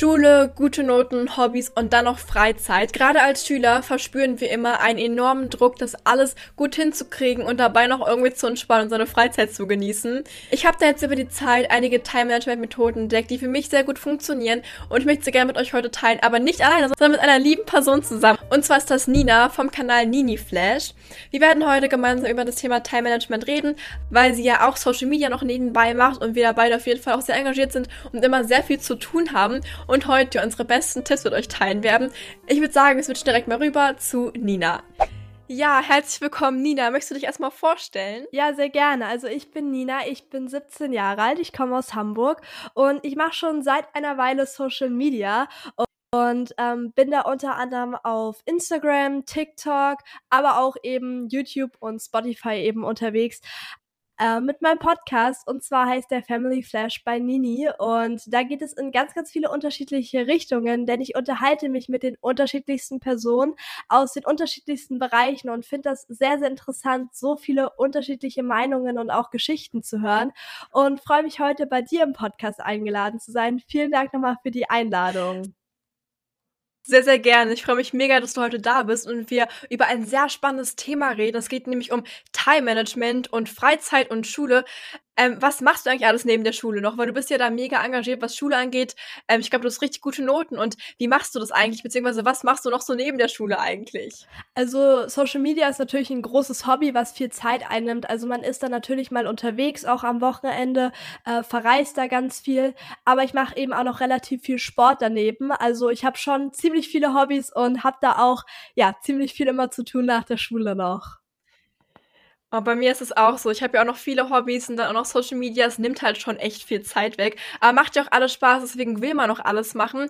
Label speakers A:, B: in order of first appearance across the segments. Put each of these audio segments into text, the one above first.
A: Schule, gute Noten, Hobbys und dann noch Freizeit. Gerade als Schüler verspüren wir immer einen enormen Druck, das alles gut hinzukriegen und dabei noch irgendwie zu entspannen und seine Freizeit zu genießen. Ich habe da jetzt über die Zeit einige Time-Management-Methoden entdeckt, die für mich sehr gut funktionieren und ich möchte sie gerne mit euch heute teilen, aber nicht alleine, sondern mit einer lieben Person zusammen. Und zwar ist das Nina vom Kanal Nini Flash. Wir werden heute gemeinsam über das Thema Time-Management reden, weil sie ja auch Social Media noch nebenbei macht und wir da beide auf jeden Fall auch sehr engagiert sind und immer sehr viel zu tun haben und heute unsere besten Tipps mit euch teilen werden. Ich würde sagen, wir switchen direkt mal rüber zu Nina. Ja, herzlich willkommen, Nina. Möchtest du dich erstmal vorstellen?
B: Ja, sehr gerne. Also ich bin Nina, ich bin 17 Jahre alt, ich komme aus Hamburg und ich mache schon seit einer Weile Social Media und ähm, bin da unter anderem auf Instagram, TikTok, aber auch eben YouTube und Spotify eben unterwegs äh, mit meinem Podcast. Und zwar heißt der Family Flash bei Nini. Und da geht es in ganz, ganz viele unterschiedliche Richtungen, denn ich unterhalte mich mit den unterschiedlichsten Personen aus den unterschiedlichsten Bereichen und finde das sehr, sehr interessant, so viele unterschiedliche Meinungen und auch Geschichten zu hören. Und freue mich heute bei dir im Podcast eingeladen zu sein. Vielen Dank nochmal für die Einladung.
A: Sehr, sehr gerne. Ich freue mich mega, dass du heute da bist und wir über ein sehr spannendes Thema reden. Es geht nämlich um Time Management und Freizeit und Schule. Ähm, was machst du eigentlich alles neben der Schule noch? Weil du bist ja da mega engagiert, was Schule angeht. Ähm, ich glaube, du hast richtig gute Noten. Und wie machst du das eigentlich? Beziehungsweise was machst du noch so neben der Schule eigentlich?
B: Also Social Media ist natürlich ein großes Hobby, was viel Zeit einnimmt. Also man ist da natürlich mal unterwegs, auch am Wochenende, äh, verreist da ganz viel. Aber ich mache eben auch noch relativ viel Sport daneben. Also ich habe schon ziemlich viele Hobbys und habe da auch ja ziemlich viel immer zu tun nach der Schule noch.
A: Aber bei mir ist es auch so. Ich habe ja auch noch viele Hobbys und dann auch noch Social Media. Es nimmt halt schon echt viel Zeit weg. Aber macht ja auch alles Spaß, deswegen will man noch alles machen.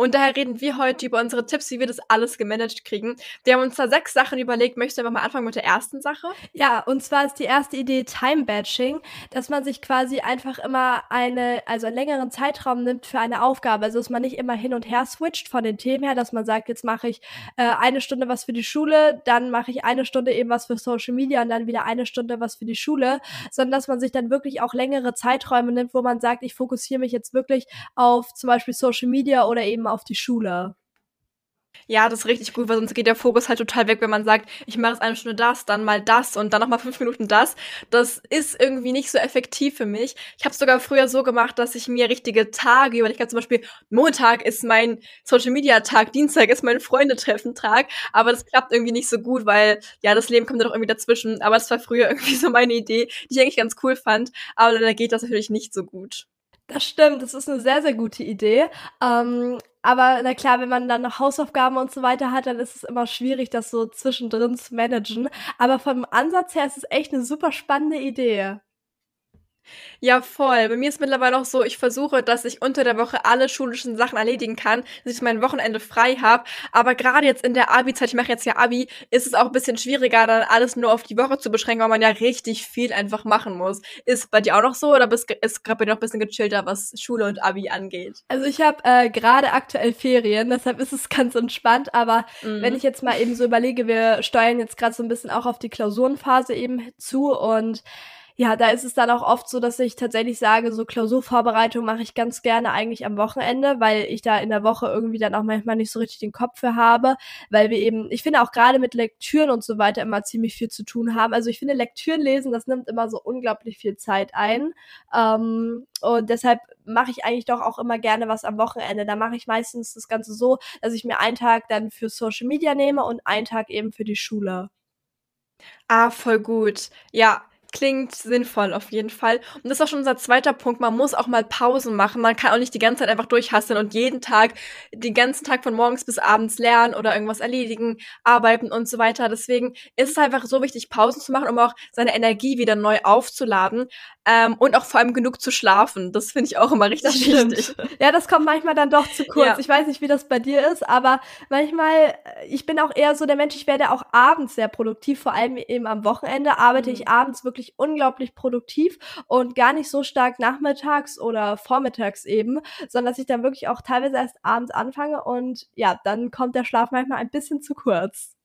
A: Und daher reden wir heute über unsere Tipps, wie wir das alles gemanagt kriegen. Wir haben uns da sechs Sachen überlegt. Möchtest du einfach mal anfangen mit der ersten Sache?
B: Ja, und zwar ist die erste Idee Time Batching, dass man sich quasi einfach immer eine, also einen längeren Zeitraum nimmt für eine Aufgabe. Also dass man nicht immer hin und her switcht von den Themen her, dass man sagt, jetzt mache ich äh, eine Stunde was für die Schule, dann mache ich eine Stunde eben was für Social Media und dann wieder eine Stunde was für die Schule, sondern dass man sich dann wirklich auch längere Zeiträume nimmt, wo man sagt, ich fokussiere mich jetzt wirklich auf zum Beispiel Social Media oder eben auf die Schule.
A: Ja, das ist richtig gut, weil sonst geht der Fokus halt total weg, wenn man sagt, ich mache jetzt eine Stunde das, dann mal das und dann noch mal fünf Minuten das. Das ist irgendwie nicht so effektiv für mich. Ich habe sogar früher so gemacht, dass ich mir richtige Tage überlegt habe. Zum Beispiel Montag ist mein Social Media Tag, Dienstag ist mein Freundetreffen Tag. Aber das klappt irgendwie nicht so gut, weil ja das Leben kommt ja doch irgendwie dazwischen. Aber das war früher irgendwie so meine Idee, die ich eigentlich ganz cool fand. Aber da geht das natürlich nicht so gut.
B: Das stimmt, das ist eine sehr, sehr gute Idee. Ähm, aber na klar, wenn man dann noch Hausaufgaben und so weiter hat, dann ist es immer schwierig, das so zwischendrin zu managen. Aber vom Ansatz her ist es echt eine super spannende Idee.
A: Ja, voll. Bei mir ist mittlerweile auch so, ich versuche, dass ich unter der Woche alle schulischen Sachen erledigen kann, dass ich mein Wochenende frei habe. Aber gerade jetzt in der Abi-Zeit, ich mache jetzt ja Abi, ist es auch ein bisschen schwieriger, dann alles nur auf die Woche zu beschränken, weil man ja richtig viel einfach machen muss. Ist bei dir auch noch so oder bist, ist gerade bei dir noch ein bisschen gechillter, was Schule und Abi angeht?
B: Also ich habe äh, gerade aktuell Ferien, deshalb ist es ganz entspannt. Aber mhm. wenn ich jetzt mal eben so überlege, wir steuern jetzt gerade so ein bisschen auch auf die Klausurenphase eben zu und ja, da ist es dann auch oft so, dass ich tatsächlich sage, so Klausurvorbereitung mache ich ganz gerne eigentlich am Wochenende, weil ich da in der Woche irgendwie dann auch manchmal nicht so richtig den Kopf für habe, weil wir eben, ich finde auch gerade mit Lektüren und so weiter immer ziemlich viel zu tun haben. Also ich finde Lektüren lesen, das nimmt immer so unglaublich viel Zeit ein. Ähm, und deshalb mache ich eigentlich doch auch immer gerne was am Wochenende. Da mache ich meistens das Ganze so, dass ich mir einen Tag dann für Social Media nehme und einen Tag eben für die Schule.
A: Ah, voll gut. Ja, Klingt sinnvoll auf jeden Fall. Und das ist auch schon unser zweiter Punkt. Man muss auch mal Pausen machen. Man kann auch nicht die ganze Zeit einfach durchhasseln und jeden Tag, den ganzen Tag von morgens bis abends lernen oder irgendwas erledigen, arbeiten und so weiter. Deswegen ist es einfach so wichtig, Pausen zu machen, um auch seine Energie wieder neu aufzuladen ähm, und auch vor allem genug zu schlafen. Das finde ich auch immer richtig wichtig.
B: Ja, das kommt manchmal dann doch zu kurz. Ja. Ich weiß nicht, wie das bei dir ist, aber manchmal, äh, ich bin auch eher so der Mensch, ich werde auch abends sehr produktiv, vor allem eben am Wochenende arbeite mhm. ich abends wirklich wirklich unglaublich produktiv und gar nicht so stark nachmittags oder vormittags eben, sondern dass ich dann wirklich auch teilweise erst abends anfange und ja, dann kommt der Schlaf manchmal ein bisschen zu kurz.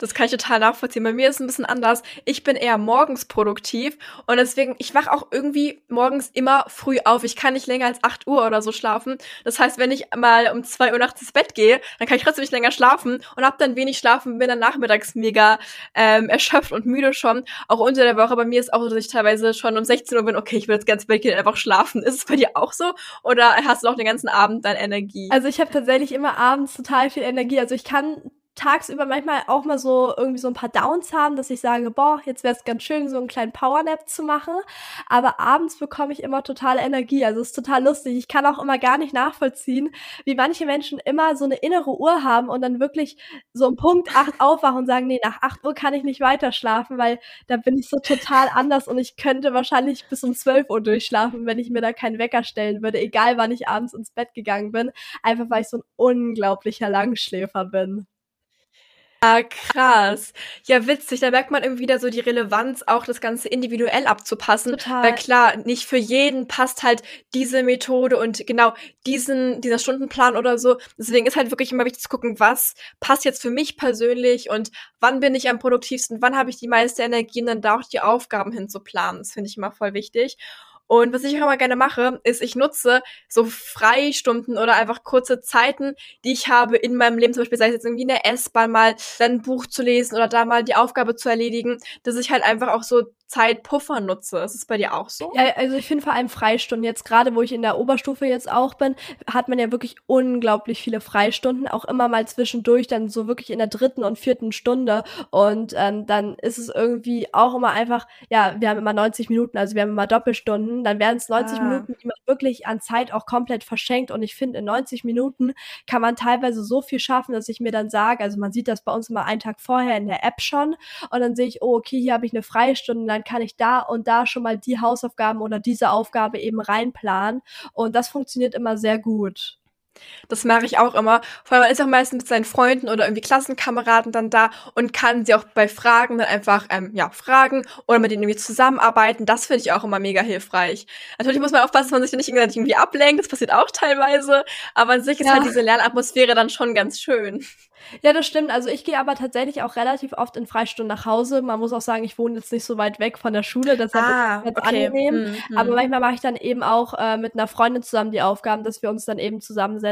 A: Das kann ich total nachvollziehen. Bei mir ist es ein bisschen anders. Ich bin eher morgens produktiv und deswegen, ich wach auch irgendwie morgens immer früh auf. Ich kann nicht länger als 8 Uhr oder so schlafen. Das heißt, wenn ich mal um 2 Uhr nachts ins Bett gehe, dann kann ich trotzdem nicht länger schlafen und hab dann wenig schlafen, bin dann nachmittags mega ähm, erschöpft und müde schon. Auch unter der Woche. Bei mir ist auch so, dass ich teilweise schon um 16 Uhr bin, okay, ich will jetzt ganz Bett gehen, einfach schlafen. Ist es bei dir auch so? Oder hast du noch den ganzen Abend dann Energie?
B: Also ich habe tatsächlich immer abends total viel Energie. Also ich kann tagsüber manchmal auch mal so irgendwie so ein paar Downs haben, dass ich sage, boah, jetzt wäre es ganz schön, so einen kleinen Powernap zu machen. Aber abends bekomme ich immer total Energie. Also es ist total lustig. Ich kann auch immer gar nicht nachvollziehen, wie manche Menschen immer so eine innere Uhr haben und dann wirklich so um Punkt acht aufwachen und sagen, nee, nach acht Uhr kann ich nicht weiter schlafen, weil da bin ich so total anders und ich könnte wahrscheinlich bis um zwölf Uhr durchschlafen, wenn ich mir da keinen Wecker stellen würde, egal wann ich abends ins Bett gegangen bin. Einfach weil ich so ein unglaublicher Langschläfer bin.
A: Ah, krass. Ja, witzig. Da merkt man irgendwie wieder so die Relevanz, auch das Ganze individuell abzupassen. Total. Weil klar, nicht für jeden passt halt diese Methode und genau diesen, dieser Stundenplan oder so. Deswegen ist halt wirklich immer wichtig zu gucken, was passt jetzt für mich persönlich und wann bin ich am produktivsten, wann habe ich die meiste Energie und dann da auch die Aufgaben hinzuplanen. Das finde ich immer voll wichtig. Und was ich auch immer gerne mache, ist, ich nutze so Freistunden oder einfach kurze Zeiten, die ich habe in meinem Leben, zum Beispiel sei es jetzt irgendwie in der S-Bahn mal dann ein Buch zu lesen oder da mal die Aufgabe zu erledigen, dass ich halt einfach auch so Zeitpuffer nutze. Ist es bei dir auch so?
B: Ja, also ich finde vor allem Freistunden. Jetzt gerade, wo ich in der Oberstufe jetzt auch bin, hat man ja wirklich unglaublich viele Freistunden, auch immer mal zwischendurch, dann so wirklich in der dritten und vierten Stunde. Und ähm, dann ist es irgendwie auch immer einfach, ja, wir haben immer 90 Minuten, also wir haben immer Doppelstunden, dann werden es 90 ah. Minuten, die man wirklich an Zeit auch komplett verschenkt. Und ich finde, in 90 Minuten kann man teilweise so viel schaffen, dass ich mir dann sage, also man sieht das bei uns immer einen Tag vorher in der App schon und dann sehe ich, oh, okay, hier habe ich eine Freistunde, dann kann ich da und da schon mal die Hausaufgaben oder diese Aufgabe eben reinplanen. Und das funktioniert immer sehr gut.
A: Das mache ich auch immer. Vor allem man ist auch meistens mit seinen Freunden oder irgendwie Klassenkameraden dann da und kann sie auch bei Fragen dann einfach ähm, ja fragen oder mit denen irgendwie zusammenarbeiten. Das finde ich auch immer mega hilfreich. Natürlich muss man aufpassen, dass man sich nicht irgendwie ablenkt. Das passiert auch teilweise. Aber an sich ist ja. halt diese Lernatmosphäre dann schon ganz schön.
B: Ja, das stimmt. Also ich gehe aber tatsächlich auch relativ oft in Freistunden nach Hause. Man muss auch sagen, ich wohne jetzt nicht so weit weg von der Schule, deshalb ah, ist es okay. angenehm. Mhm. Aber manchmal mache ich dann eben auch äh, mit einer Freundin zusammen die Aufgaben, dass wir uns dann eben zusammensetzen.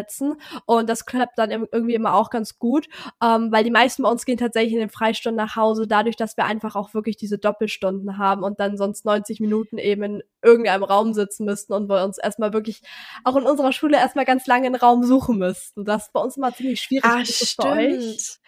B: Und das klappt dann irgendwie immer auch ganz gut, ähm, weil die meisten bei uns gehen tatsächlich in den Freistunden nach Hause, dadurch, dass wir einfach auch wirklich diese Doppelstunden haben und dann sonst 90 Minuten eben in irgendeinem Raum sitzen müssten und wir uns erstmal wirklich auch in unserer Schule erstmal ganz lange einen Raum suchen müssten. Das ist bei uns immer ziemlich schwierig.
A: Ah, stimmt.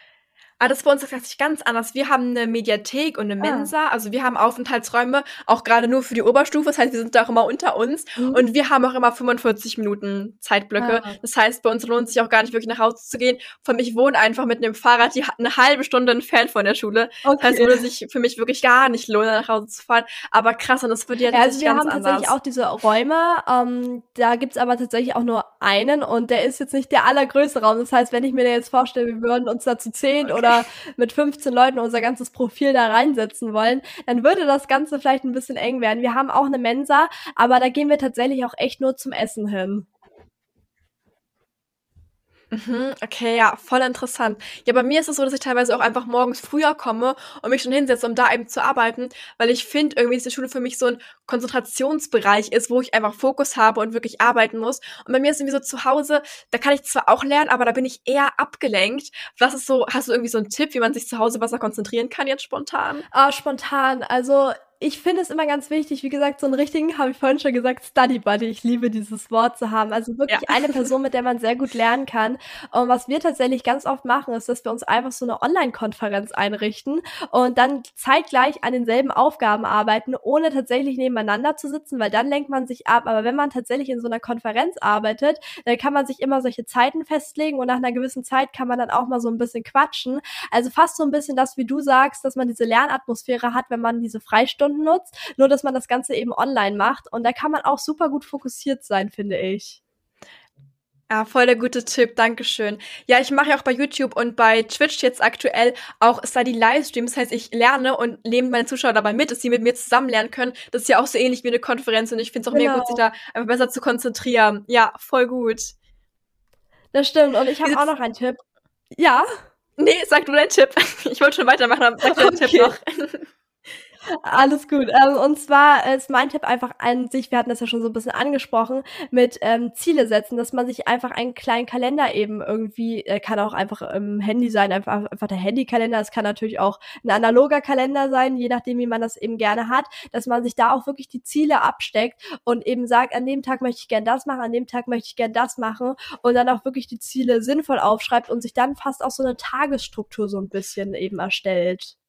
A: Stimmt. Ah, das ist bei uns tatsächlich ganz anders. Wir haben eine Mediathek und eine ah. Mensa. Also wir haben Aufenthaltsräume, auch gerade nur für die Oberstufe. Das heißt, wir sind da auch immer unter uns. Mhm. Und wir haben auch immer 45 Minuten Zeitblöcke. Ah. Das heißt, bei uns lohnt es sich auch gar nicht wirklich nach Hause zu gehen. Von mich wohne einfach mit einem Fahrrad die eine halbe Stunde entfernt von der Schule. Okay. Das heißt, es würde sich für mich wirklich gar nicht lohnen, nach Hause zu fahren. Aber krass, und das wird ja, ja also
B: wir
A: haben
B: anders. tatsächlich auch diese Räume. Ähm, da gibt's aber tatsächlich auch nur einen und der ist jetzt nicht der allergrößte Raum. Das heißt, wenn ich mir jetzt vorstelle, wir würden uns da zu zehn okay. Oder mit 15 Leuten unser ganzes Profil da reinsetzen wollen, dann würde das Ganze vielleicht ein bisschen eng werden. Wir haben auch eine Mensa, aber da gehen wir tatsächlich auch echt nur zum Essen hin.
A: Mhm, okay, ja, voll interessant. Ja, bei mir ist es so, dass ich teilweise auch einfach morgens früher komme und mich schon hinsetze, um da eben zu arbeiten, weil ich finde irgendwie, dass die Schule für mich so ein Konzentrationsbereich ist, wo ich einfach Fokus habe und wirklich arbeiten muss. Und bei mir ist irgendwie so zu Hause, da kann ich zwar auch lernen, aber da bin ich eher abgelenkt. Was ist so, hast du irgendwie so einen Tipp, wie man sich zu Hause besser konzentrieren kann jetzt spontan?
B: Ah, spontan. Also ich finde es immer ganz wichtig, wie gesagt, so einen richtigen, habe ich vorhin schon gesagt, Study Buddy. Ich liebe dieses Wort zu haben. Also wirklich ja. eine Person, mit der man sehr gut lernen kann. Und was wir tatsächlich ganz oft machen, ist, dass wir uns einfach so eine Online-Konferenz einrichten und dann zeitgleich an denselben Aufgaben arbeiten, ohne tatsächlich nebeneinander zu sitzen, weil dann lenkt man sich ab. Aber wenn man tatsächlich in so einer Konferenz arbeitet, dann kann man sich immer solche Zeiten festlegen und nach einer gewissen Zeit kann man dann auch mal so ein bisschen quatschen. Also fast so ein bisschen das, wie du sagst, dass man diese Lernatmosphäre hat, wenn man diese Freistunden Stunden nutzt, nur dass man das Ganze eben online macht. Und da kann man auch super gut fokussiert sein, finde ich.
A: Ja, voll der gute Tipp, Dankeschön. Ja, ich mache ja auch bei YouTube und bei Twitch jetzt aktuell auch Study Livestreams. Das heißt, ich lerne und nehme meine Zuschauer dabei mit, dass sie mit mir zusammen lernen können. Das ist ja auch so ähnlich wie eine Konferenz und ich finde es auch genau. mega gut, sich da einfach besser zu konzentrieren. Ja, voll gut.
B: Das stimmt. Und ich habe auch noch einen Tipp. Ja.
A: Nee, sag du deinen Tipp. Ich wollte schon weitermachen, aber sag deinen okay. Tipp noch.
B: Alles gut. Ähm, und zwar ist mein Tipp einfach an sich, wir hatten das ja schon so ein bisschen angesprochen, mit ähm, Ziele setzen, dass man sich einfach einen kleinen Kalender eben irgendwie, äh, kann auch einfach im Handy sein, einfach, einfach der Handykalender, es kann natürlich auch ein analoger Kalender sein, je nachdem, wie man das eben gerne hat, dass man sich da auch wirklich die Ziele absteckt und eben sagt, an dem Tag möchte ich gern das machen, an dem Tag möchte ich gern das machen und dann auch wirklich die Ziele sinnvoll aufschreibt und sich dann fast auch so eine Tagesstruktur so ein bisschen eben erstellt.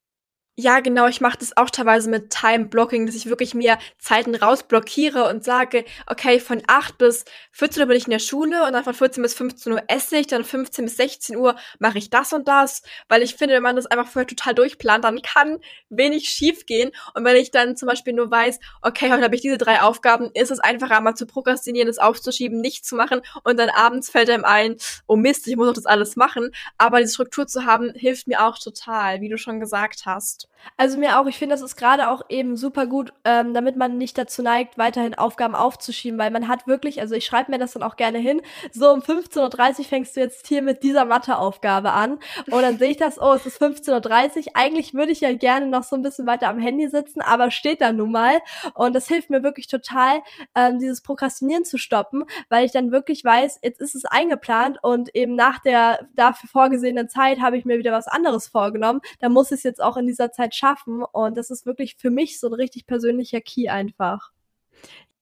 A: Ja, genau. Ich mache das auch teilweise mit Time Blocking, dass ich wirklich mir Zeiten rausblockiere und sage, okay, von 8 bis 14 Uhr bin ich in der Schule und dann von 14 bis 15 Uhr esse ich, dann 15 bis 16 Uhr mache ich das und das, weil ich finde, wenn man das einfach vorher total durchplant, dann kann wenig schief gehen. Und wenn ich dann zum Beispiel nur weiß, okay, heute habe ich diese drei Aufgaben, ist es einfacher, mal zu prokrastinieren, das aufzuschieben, nicht zu machen und dann abends fällt einem ein, oh Mist, ich muss doch das alles machen. Aber diese Struktur zu haben, hilft mir auch total, wie du schon gesagt hast.
B: Also mir auch, ich finde, das ist gerade auch eben super gut, ähm, damit man nicht dazu neigt, weiterhin Aufgaben aufzuschieben, weil man hat wirklich, also ich schreibe mir das dann auch gerne hin, so um 15.30 Uhr fängst du jetzt hier mit dieser Matheaufgabe an und dann sehe ich das, oh, es ist 15.30 Uhr, eigentlich würde ich ja gerne noch so ein bisschen weiter am Handy sitzen, aber steht da nun mal und das hilft mir wirklich total, ähm, dieses Prokrastinieren zu stoppen, weil ich dann wirklich weiß, jetzt ist es eingeplant und eben nach der dafür vorgesehenen Zeit habe ich mir wieder was anderes vorgenommen, da muss ich es jetzt auch in dieser Zeit schaffen. Und das ist wirklich für mich so ein richtig persönlicher Key einfach.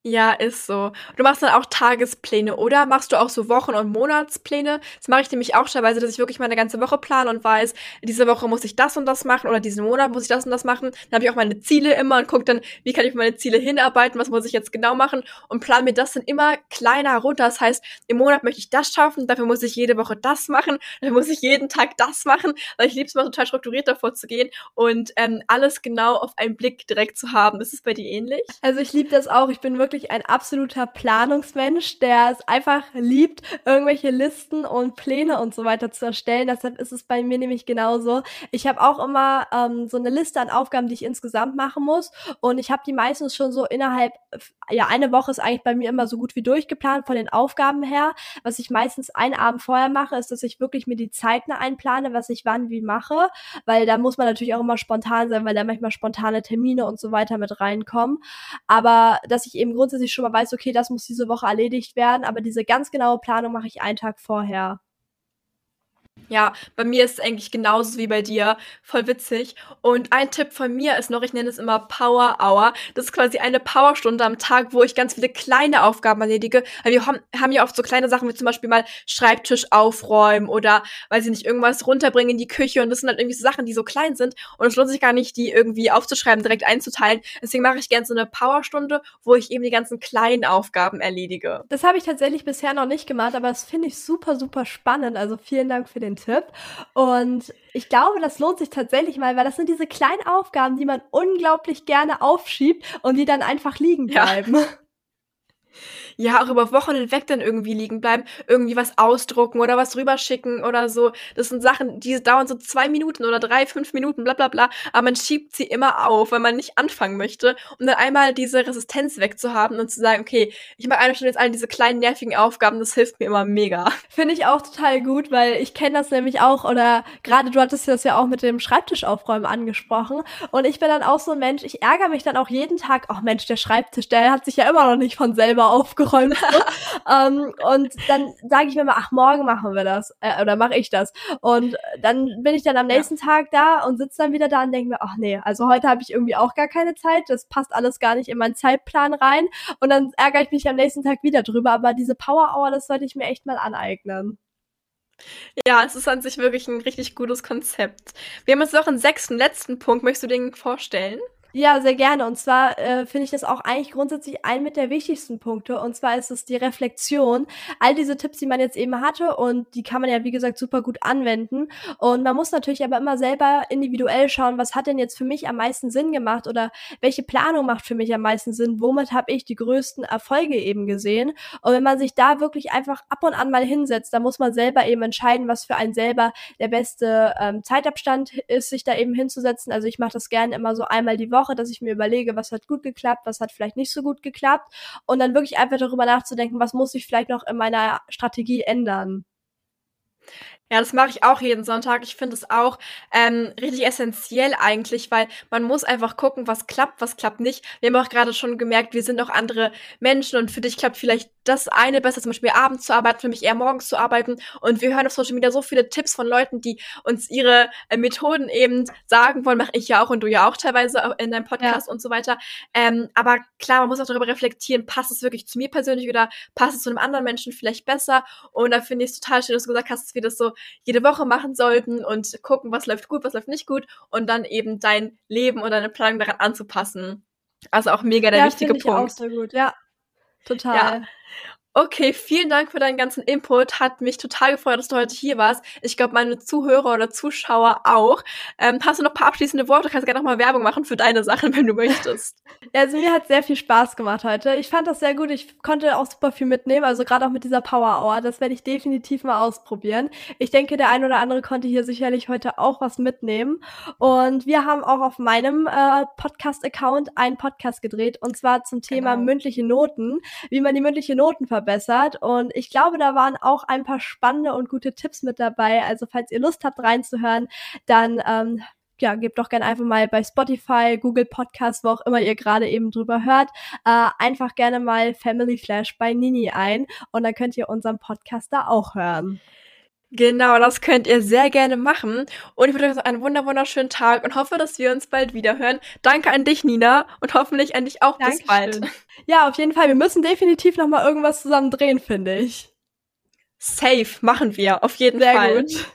A: Ja, ist so. Du machst dann auch Tagespläne, oder? Machst du auch so Wochen- und Monatspläne? Das mache ich nämlich auch teilweise, dass ich wirklich meine ganze Woche plane und weiß, diese Woche muss ich das und das machen oder diesen Monat muss ich das und das machen. Dann habe ich auch meine Ziele immer und gucke dann, wie kann ich meine Ziele hinarbeiten, was muss ich jetzt genau machen und plane mir das dann immer kleiner runter. Das heißt, im Monat möchte ich das schaffen, dafür muss ich jede Woche das machen, dafür muss ich jeden Tag das machen, weil ich liebe es mal total strukturiert davor zu gehen und ähm, alles genau auf einen Blick direkt zu haben. Ist es bei dir ähnlich?
B: Also ich liebe das auch. Ich bin wirklich wirklich ein absoluter Planungsmensch, der es einfach liebt, irgendwelche Listen und Pläne und so weiter zu erstellen. Deshalb ist es bei mir nämlich genauso. Ich habe auch immer ähm, so eine Liste an Aufgaben, die ich insgesamt machen muss. Und ich habe die meistens schon so innerhalb, ja, eine Woche ist eigentlich bei mir immer so gut wie durchgeplant von den Aufgaben her. Was ich meistens einen Abend vorher mache, ist, dass ich wirklich mir die Zeiten einplane, was ich wann wie mache. Weil da muss man natürlich auch immer spontan sein, weil da manchmal spontane Termine und so weiter mit reinkommen. Aber dass ich eben grundsätzlich schon mal weiß, okay, das muss diese Woche erledigt werden, aber diese ganz genaue Planung mache ich einen Tag vorher.
A: Ja, bei mir ist es eigentlich genauso wie bei dir. Voll witzig. Und ein Tipp von mir ist noch, ich nenne es immer Power Hour. Das ist quasi eine Powerstunde am Tag, wo ich ganz viele kleine Aufgaben erledige. Weil wir haben, ja oft so kleine Sachen wie zum Beispiel mal Schreibtisch aufräumen oder, weiß ich nicht, irgendwas runterbringen in die Küche. Und das sind halt irgendwie so Sachen, die so klein sind. Und es lohnt sich gar nicht, die irgendwie aufzuschreiben, direkt einzuteilen. Deswegen mache ich gerne so eine Powerstunde, wo ich eben die ganzen kleinen Aufgaben erledige.
B: Das habe ich tatsächlich bisher noch nicht gemacht, aber das finde ich super, super spannend. Also vielen Dank für den Tipp. Und ich glaube, das lohnt sich tatsächlich mal, weil das sind diese kleinen Aufgaben, die man unglaublich gerne aufschiebt und die dann einfach liegen bleiben. Ja
A: ja auch über Wochen hinweg dann irgendwie liegen bleiben, irgendwie was ausdrucken oder was rüberschicken oder so. Das sind Sachen, die dauern so zwei Minuten oder drei, fünf Minuten, bla bla bla, aber man schiebt sie immer auf, weil man nicht anfangen möchte, um dann einmal diese Resistenz wegzuhaben und zu sagen, okay, ich mache eine Stunde jetzt all diese kleinen nervigen Aufgaben, das hilft mir immer mega.
B: Finde ich auch total gut, weil ich kenne das nämlich auch oder gerade du hattest das ja auch mit dem Schreibtisch aufräumen angesprochen und ich bin dann auch so ein Mensch, ich ärgere mich dann auch jeden Tag, ach Mensch, der Schreibtisch, der hat sich ja immer noch nicht von selber aufgeräumt aufgeräumt. ähm, und dann sage ich mir mal, ach, morgen machen wir das. Äh, oder mache ich das. Und dann bin ich dann am nächsten ja. Tag da und sitze dann wieder da und denke mir, ach nee, also heute habe ich irgendwie auch gar keine Zeit. Das passt alles gar nicht in meinen Zeitplan rein. Und dann ärgere ich mich am nächsten Tag wieder drüber. Aber diese Power Hour, das sollte ich mir echt mal aneignen.
A: Ja, es ist an sich wirklich ein richtig gutes Konzept. Wir haben jetzt noch einen sechsten, letzten Punkt. Möchtest du den vorstellen?
B: Ja, sehr gerne. Und zwar äh, finde ich das auch eigentlich grundsätzlich ein mit der wichtigsten Punkte. Und zwar ist es die Reflexion. All diese Tipps, die man jetzt eben hatte und die kann man ja, wie gesagt, super gut anwenden. Und man muss natürlich aber immer selber individuell schauen, was hat denn jetzt für mich am meisten Sinn gemacht oder welche Planung macht für mich am meisten Sinn? Womit habe ich die größten Erfolge eben gesehen? Und wenn man sich da wirklich einfach ab und an mal hinsetzt, dann muss man selber eben entscheiden, was für einen selber der beste ähm, Zeitabstand ist, sich da eben hinzusetzen. Also ich mache das gerne immer so einmal die Woche Woche, dass ich mir überlege, was hat gut geklappt, was hat vielleicht nicht so gut geklappt und dann wirklich einfach darüber nachzudenken, was muss ich vielleicht noch in meiner Strategie ändern.
A: Ja, das mache ich auch jeden Sonntag. Ich finde es auch ähm, richtig essentiell eigentlich, weil man muss einfach gucken, was klappt, was klappt nicht. Wir haben auch gerade schon gemerkt, wir sind auch andere Menschen und für dich klappt vielleicht das eine besser, zum Beispiel abends zu arbeiten, für mich eher morgens zu arbeiten. Und wir hören auf Social Media so viele Tipps von Leuten, die uns ihre äh, Methoden eben sagen wollen. Mache ich ja auch und du ja auch teilweise in deinem Podcast ja. und so weiter. Ähm, aber klar, man muss auch darüber reflektieren, passt es wirklich zu mir persönlich oder passt es zu einem anderen Menschen vielleicht besser? Und da finde ich es total schön, dass du gesagt hast, dass wir das so jede Woche machen sollten und gucken, was läuft gut, was läuft nicht gut und dann eben dein Leben und deine Planung daran anzupassen. Also auch mega der
B: ja,
A: wichtige
B: ich
A: Punkt.
B: Ja, total. Ja.
A: Okay, vielen Dank für deinen ganzen Input. Hat mich total gefreut, dass du heute hier warst. Ich glaube, meine Zuhörer oder Zuschauer auch. Ähm, hast du noch ein paar abschließende Worte? Du kannst gerne noch mal Werbung machen für deine Sachen, wenn du möchtest.
B: also mir hat sehr viel Spaß gemacht heute. Ich fand das sehr gut. Ich konnte auch super viel mitnehmen. Also gerade auch mit dieser Power Hour. Das werde ich definitiv mal ausprobieren. Ich denke, der ein oder andere konnte hier sicherlich heute auch was mitnehmen. Und wir haben auch auf meinem äh, Podcast-Account einen Podcast gedreht. Und zwar zum Thema genau. mündliche Noten. Wie man die mündliche Noten verbessert verbessert. Und ich glaube, da waren auch ein paar spannende und gute Tipps mit dabei. Also falls ihr Lust habt reinzuhören, dann ähm, ja, gebt doch gerne einfach mal bei Spotify, Google Podcast, wo auch immer ihr gerade eben drüber hört, äh, einfach gerne mal Family Flash bei Nini ein und dann könnt ihr unseren Podcast da auch hören.
A: Genau, das könnt ihr sehr gerne machen. Und ich wünsche euch einen wunderschönen Tag und hoffe, dass wir uns bald wieder hören. Danke an dich, Nina, und hoffentlich an dich auch Dankeschön. bis bald.
B: Ja, auf jeden Fall. Wir müssen definitiv noch mal irgendwas zusammen drehen, finde ich.
A: Safe machen wir, auf jeden sehr Fall. Gut.